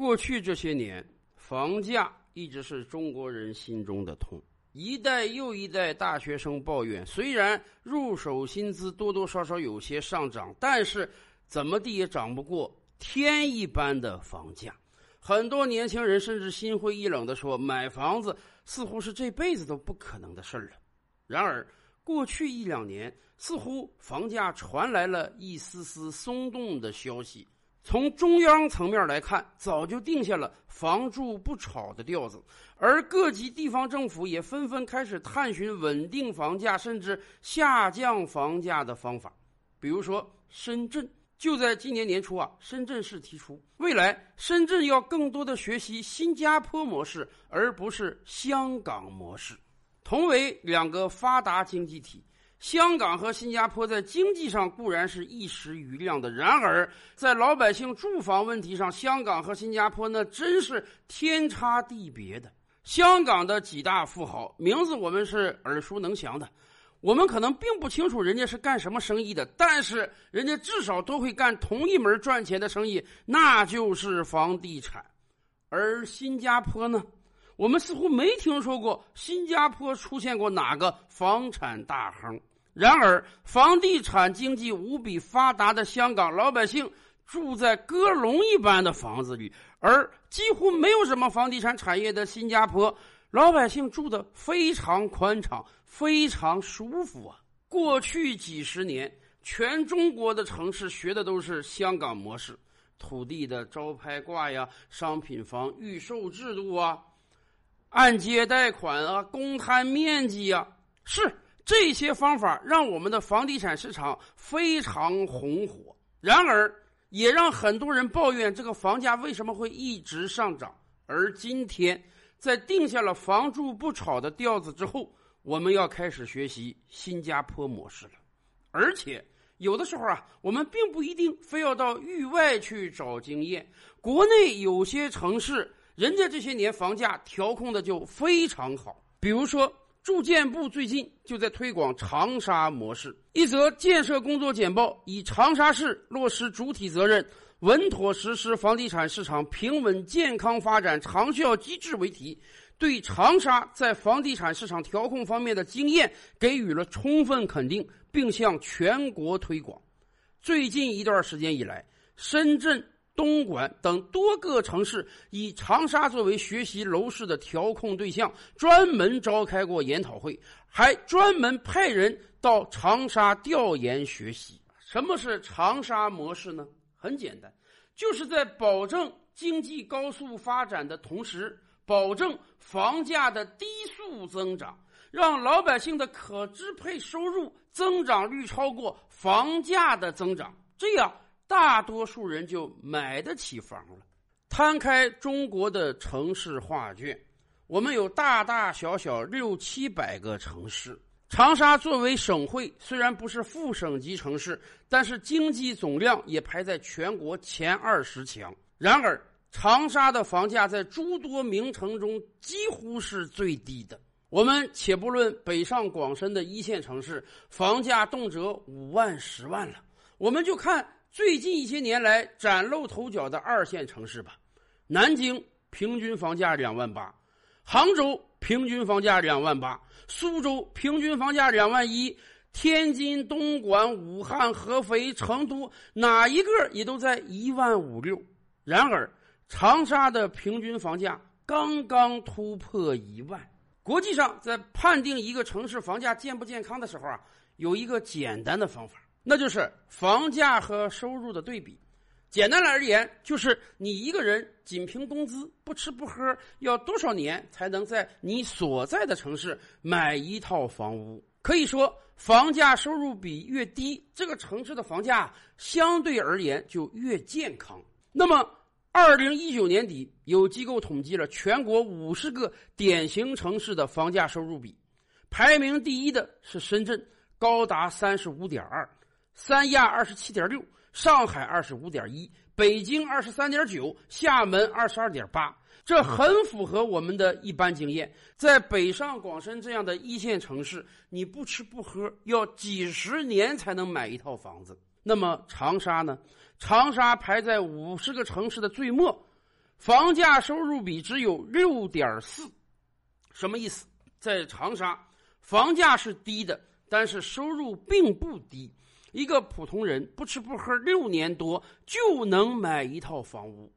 过去这些年，房价一直是中国人心中的痛。一代又一代大学生抱怨，虽然入手薪资多多少少有些上涨，但是怎么地也涨不过天一般的房价。很多年轻人甚至心灰意冷地说：“买房子似乎是这辈子都不可能的事儿了。”然而，过去一两年，似乎房价传来了一丝丝松动的消息。从中央层面来看，早就定下了“房住不炒”的调子，而各级地方政府也纷纷开始探寻稳定房价甚至下降房价的方法。比如说，深圳就在今年年初啊，深圳市提出，未来深圳要更多的学习新加坡模式，而不是香港模式。同为两个发达经济体。香港和新加坡在经济上固然是一时余亮的，然而在老百姓住房问题上，香港和新加坡那真是天差地别的。香港的几大富豪名字我们是耳熟能详的，我们可能并不清楚人家是干什么生意的，但是人家至少都会干同一门赚钱的生意，那就是房地产。而新加坡呢？我们似乎没听说过新加坡出现过哪个房产大亨。然而，房地产经济无比发达的香港老百姓住在鸽笼一般的房子里，而几乎没有什么房地产产业的新加坡老百姓住的非常宽敞、非常舒服啊！过去几十年，全中国的城市学的都是香港模式，土地的招拍挂呀，商品房预售制度啊，按揭贷款啊，公摊面积呀，是。这些方法让我们的房地产市场非常红火，然而也让很多人抱怨这个房价为什么会一直上涨。而今天，在定下了“房住不炒”的调子之后，我们要开始学习新加坡模式了。而且，有的时候啊，我们并不一定非要到域外去找经验，国内有些城市，人家这些年房价调控的就非常好，比如说。住建部最近就在推广长沙模式。一则建设工作简报以长沙市落实主体责任、稳妥实施房地产市场平稳健康发展长效机制为题，对长沙在房地产市场调控方面的经验给予了充分肯定，并向全国推广。最近一段时间以来，深圳。东莞等多个城市以长沙作为学习楼市的调控对象，专门召开过研讨会，还专门派人到长沙调研学习。什么是长沙模式呢？很简单，就是在保证经济高速发展的同时，保证房价的低速增长，让老百姓的可支配收入增长率超过房价的增长，这样。大多数人就买得起房了。摊开中国的城市画卷，我们有大大小小六七百个城市。长沙作为省会，虽然不是副省级城市，但是经济总量也排在全国前二十强。然而，长沙的房价在诸多名城中几乎是最低的。我们且不论北上广深的一线城市，房价动辄五万、十万了，我们就看。最近一些年来崭露头角的二线城市吧，南京平均房价两万八，杭州平均房价两万八，苏州平均房价两万一，天津、东莞、武汉、合肥、成都哪一个也都在一万五六。然而，长沙的平均房价刚刚突破一万。国际上在判定一个城市房价健不健康的时候啊，有一个简单的方法。那就是房价和收入的对比。简单来而言，就是你一个人仅凭工资不吃不喝，要多少年才能在你所在的城市买一套房屋？可以说，房价收入比越低，这个城市的房价相对而言就越健康。那么，二零一九年底，有机构统计了全国五十个典型城市的房价收入比，排名第一的是深圳，高达三十五点二。三亚二十七点六，上海二十五点一，北京二十三点九，厦门二十二点八，这很符合我们的一般经验。在北上广深这样的一线城市，你不吃不喝要几十年才能买一套房子。那么长沙呢？长沙排在五十个城市的最末，房价收入比只有六点四，什么意思？在长沙，房价是低的，但是收入并不低。一个普通人不吃不喝六年多就能买一套房屋。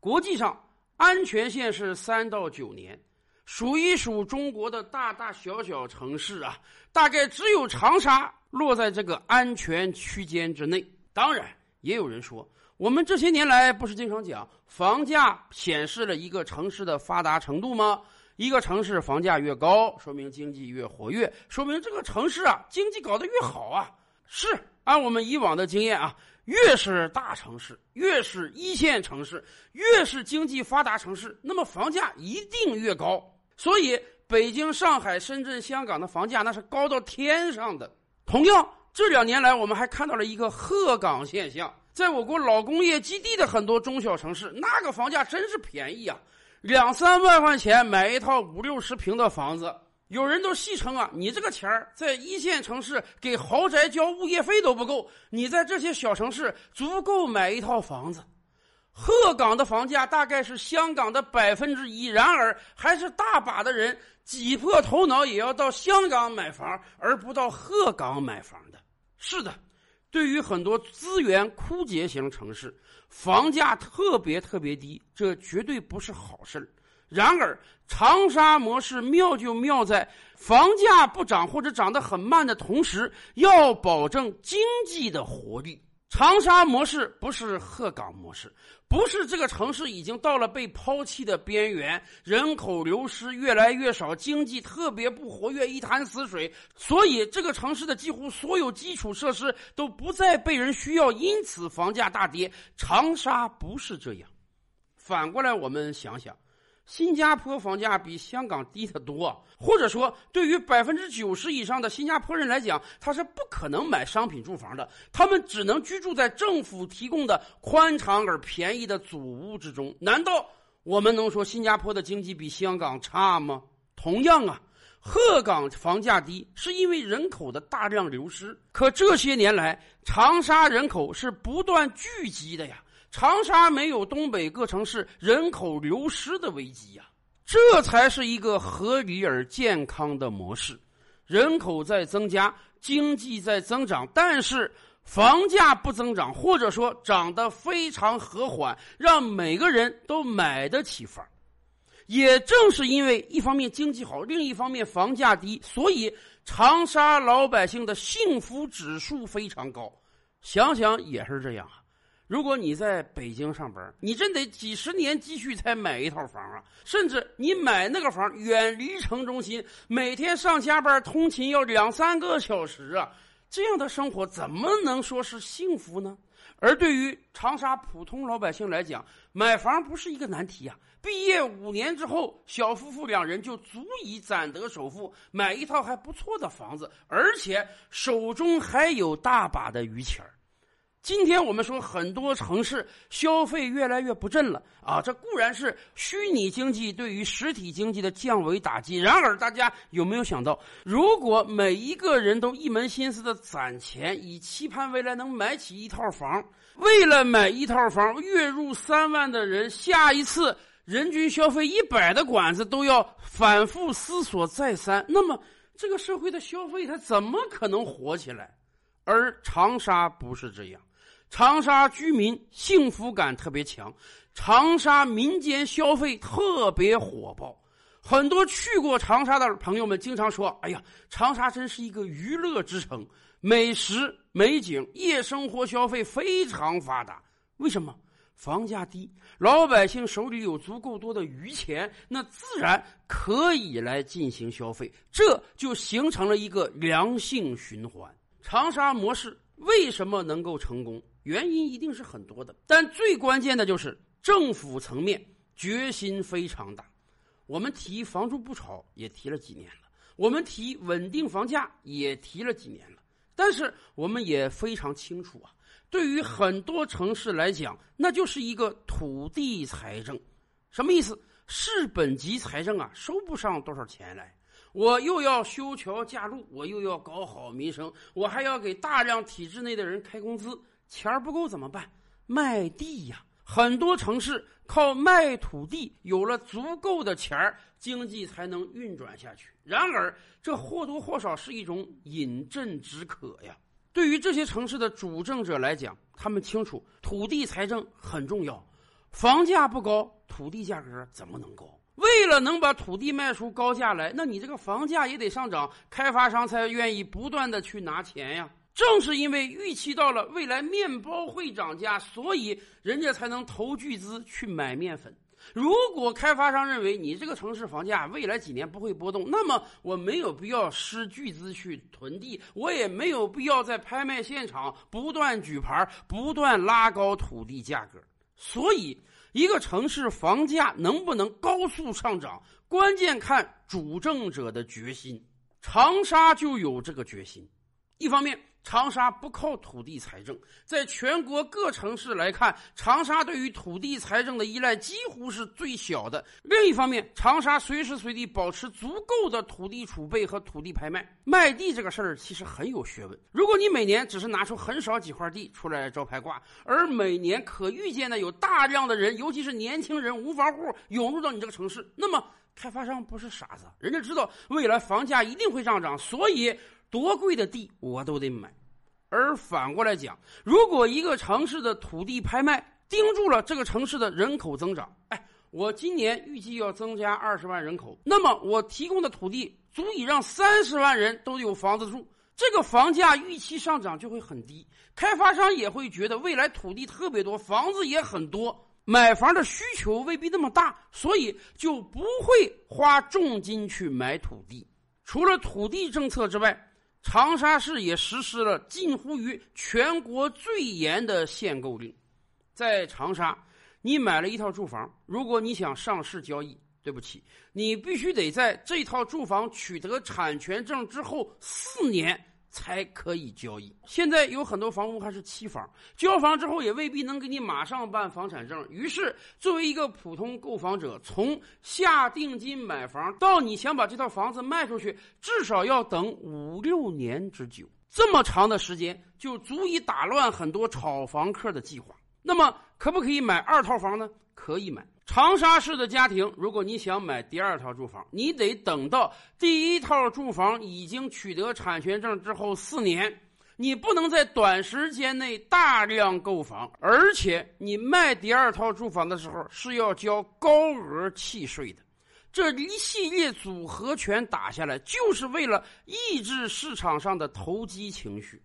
国际上，安全线是三到九年。数一数中国的大大小小城市啊，大概只有长沙落在这个安全区间之内。当然，也有人说，我们这些年来不是经常讲房价显示了一个城市的发达程度吗？一个城市房价越高，说明经济越活跃，说明这个城市啊经济搞得越好啊。是按我们以往的经验啊，越是大城市，越是一线城市，越是经济发达城市，那么房价一定越高。所以，北京、上海、深圳、香港的房价那是高到天上的。同样，这两年来，我们还看到了一个鹤岗现象，在我国老工业基地的很多中小城市，那个房价真是便宜啊，两三万块钱买一套五六十平的房子。有人都戏称啊，你这个钱儿在一线城市给豪宅交物业费都不够，你在这些小城市足够买一套房子。鹤岗的房价大概是香港的百分之一，然而还是大把的人挤破头脑也要到香港买房，而不到鹤岗买房的。是的，对于很多资源枯竭型城市，房价特别特别低，这绝对不是好事然而，长沙模式妙就妙在房价不涨或者涨得很慢的同时，要保证经济的活力。长沙模式不是鹤岗模式，不是这个城市已经到了被抛弃的边缘，人口流失越来越少，经济特别不活跃，一潭死水，所以这个城市的几乎所有基础设施都不再被人需要，因此房价大跌。长沙不是这样，反过来我们想想。新加坡房价比香港低得多，或者说，对于百分之九十以上的新加坡人来讲，他是不可能买商品住房的，他们只能居住在政府提供的宽敞而便宜的祖屋之中。难道我们能说新加坡的经济比香港差吗？同样啊，鹤岗房价低是因为人口的大量流失，可这些年来，长沙人口是不断聚集的呀。长沙没有东北各城市人口流失的危机呀，这才是一个合理而健康的模式。人口在增加，经济在增长，但是房价不增长，或者说涨得非常和缓，让每个人都买得起房。也正是因为一方面经济好，另一方面房价低，所以长沙老百姓的幸福指数非常高。想想也是这样啊。如果你在北京上班，你真得几十年积蓄才买一套房啊！甚至你买那个房远离城中心，每天上下班通勤要两三个小时啊！这样的生活怎么能说是幸福呢？而对于长沙普通老百姓来讲，买房不是一个难题啊！毕业五年之后，小夫妇两人就足以攒得首付，买一套还不错的房子，而且手中还有大把的余钱儿。今天我们说很多城市消费越来越不振了啊，这固然是虚拟经济对于实体经济的降维打击。然而，大家有没有想到，如果每一个人都一门心思的攒钱，以期盼未来能买起一套房，为了买一套房，月入三万的人，下一次人均消费一百的馆子都要反复思索再三，那么这个社会的消费它怎么可能火起来？而长沙不是这样。长沙居民幸福感特别强，长沙民间消费特别火爆。很多去过长沙的朋友们经常说：“哎呀，长沙真是一个娱乐之城，美食、美景、夜生活消费非常发达。为什么？房价低，老百姓手里有足够多的余钱，那自然可以来进行消费，这就形成了一个良性循环。长沙模式为什么能够成功？”原因一定是很多的，但最关键的就是政府层面决心非常大。我们提“房住不炒”也提了几年了，我们提稳定房价也提了几年了。但是我们也非常清楚啊，对于很多城市来讲，那就是一个土地财政。什么意思？市本级财政啊，收不上多少钱来。我又要修桥架路，我又要搞好民生，我还要给大量体制内的人开工资。钱儿不够怎么办？卖地呀！很多城市靠卖土地有了足够的钱儿，经济才能运转下去。然而，这或多或少是一种饮鸩止渴呀。对于这些城市的主政者来讲，他们清楚土地财政很重要，房价不高，土地价格怎么能高？为了能把土地卖出高价来，那你这个房价也得上涨，开发商才愿意不断的去拿钱呀。正是因为预期到了未来面包会涨价，所以人家才能投巨资去买面粉。如果开发商认为你这个城市房价未来几年不会波动，那么我没有必要施巨资去囤地，我也没有必要在拍卖现场不断举牌、不断拉高土地价格。所以，一个城市房价能不能高速上涨，关键看主政者的决心。长沙就有这个决心，一方面。长沙不靠土地财政，在全国各城市来看，长沙对于土地财政的依赖几乎是最小的。另一方面，长沙随时随地保持足够的土地储备和土地拍卖。卖地这个事儿其实很有学问。如果你每年只是拿出很少几块地出来招牌挂，而每年可预见的有大量的人，尤其是年轻人、无房户涌入到你这个城市，那么开发商不是傻子，人家知道未来房价一定会上涨，所以。多贵的地我都得买，而反过来讲，如果一个城市的土地拍卖盯住了这个城市的人口增长，哎，我今年预计要增加二十万人口，那么我提供的土地足以让三十万人都有房子住，这个房价预期上涨就会很低，开发商也会觉得未来土地特别多，房子也很多，买房的需求未必那么大，所以就不会花重金去买土地。除了土地政策之外，长沙市也实施了近乎于全国最严的限购令，在长沙，你买了一套住房，如果你想上市交易，对不起，你必须得在这套住房取得产权证之后四年。才可以交易。现在有很多房屋还是期房，交房之后也未必能给你马上办房产证。于是，作为一个普通购房者，从下定金买房到你想把这套房子卖出去，至少要等五六年之久。这么长的时间，就足以打乱很多炒房客的计划。那么，可不可以买二套房呢？可以买。长沙市的家庭，如果你想买第二套住房，你得等到第一套住房已经取得产权证之后四年，你不能在短时间内大量购房，而且你卖第二套住房的时候是要交高额契税的。这一系列组合拳打下来，就是为了抑制市场上的投机情绪。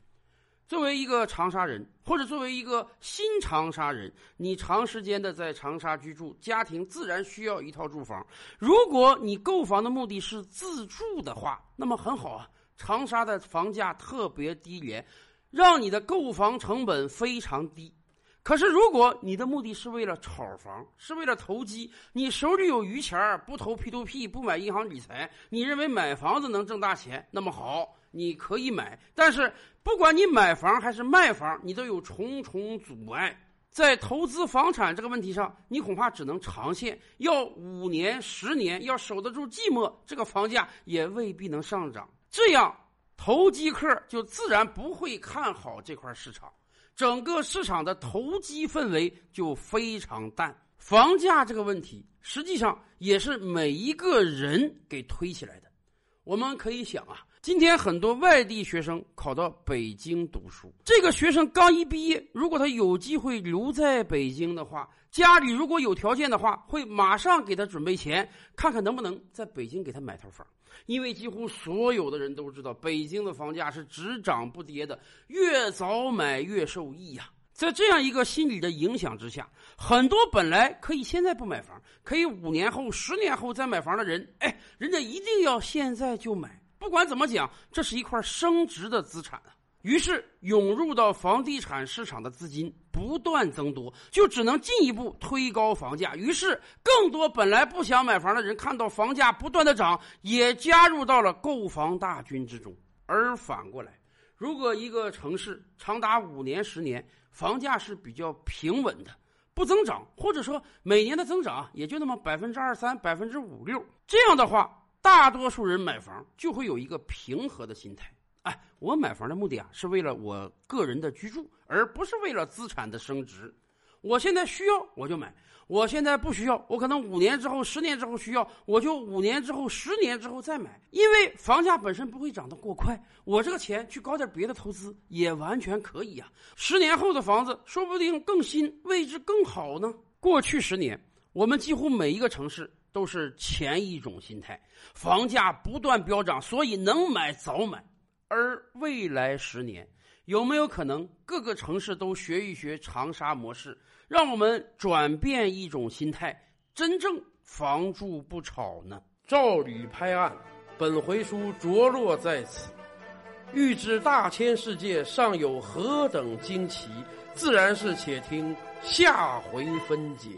作为一个长沙人，或者作为一个新长沙人，你长时间的在长沙居住，家庭自然需要一套住房。如果你购房的目的是自住的话，那么很好啊。长沙的房价特别低廉，让你的购房成本非常低。可是，如果你的目的是为了炒房，是为了投机，你手里有余钱不投 P to P，不买银行理财，你认为买房子能挣大钱，那么好。你可以买，但是不管你买房还是卖房，你都有重重阻碍。在投资房产这个问题上，你恐怕只能长线，要五年、十年，要守得住寂寞，这个房价也未必能上涨。这样，投机客就自然不会看好这块市场，整个市场的投机氛围就非常淡。房价这个问题，实际上也是每一个人给推起来的。我们可以想啊。今天很多外地学生考到北京读书，这个学生刚一毕业，如果他有机会留在北京的话，家里如果有条件的话，会马上给他准备钱，看看能不能在北京给他买套房。因为几乎所有的人都知道，北京的房价是只涨不跌的，越早买越受益呀。在这样一个心理的影响之下，很多本来可以现在不买房，可以五年后、十年后再买房的人，哎，人家一定要现在就买。不管怎么讲，这是一块升值的资产啊。于是涌入到房地产市场的资金不断增多，就只能进一步推高房价。于是，更多本来不想买房的人看到房价不断的涨，也加入到了购房大军之中。而反过来，如果一个城市长达五年、十年房价是比较平稳的，不增长，或者说每年的增长也就那么百分之二三、百分之五六，这样的话。大多数人买房就会有一个平和的心态，哎，我买房的目的啊是为了我个人的居住，而不是为了资产的升值。我现在需要我就买，我现在不需要，我可能五年之后、十年之后需要，我就五年之后、十年之后再买。因为房价本身不会涨得过快，我这个钱去搞点别的投资也完全可以啊。十年后的房子说不定更新，位置更好呢。过去十年，我们几乎每一个城市都是前一种心态，房价不断飙涨，所以能买早买。而未来十年，有没有可能各个城市都学一学长沙模式，让我们转变一种心态，真正房住不炒呢？照吕拍案，本回书着落在此。欲知大千世界尚有何等惊奇，自然是且听下回分解。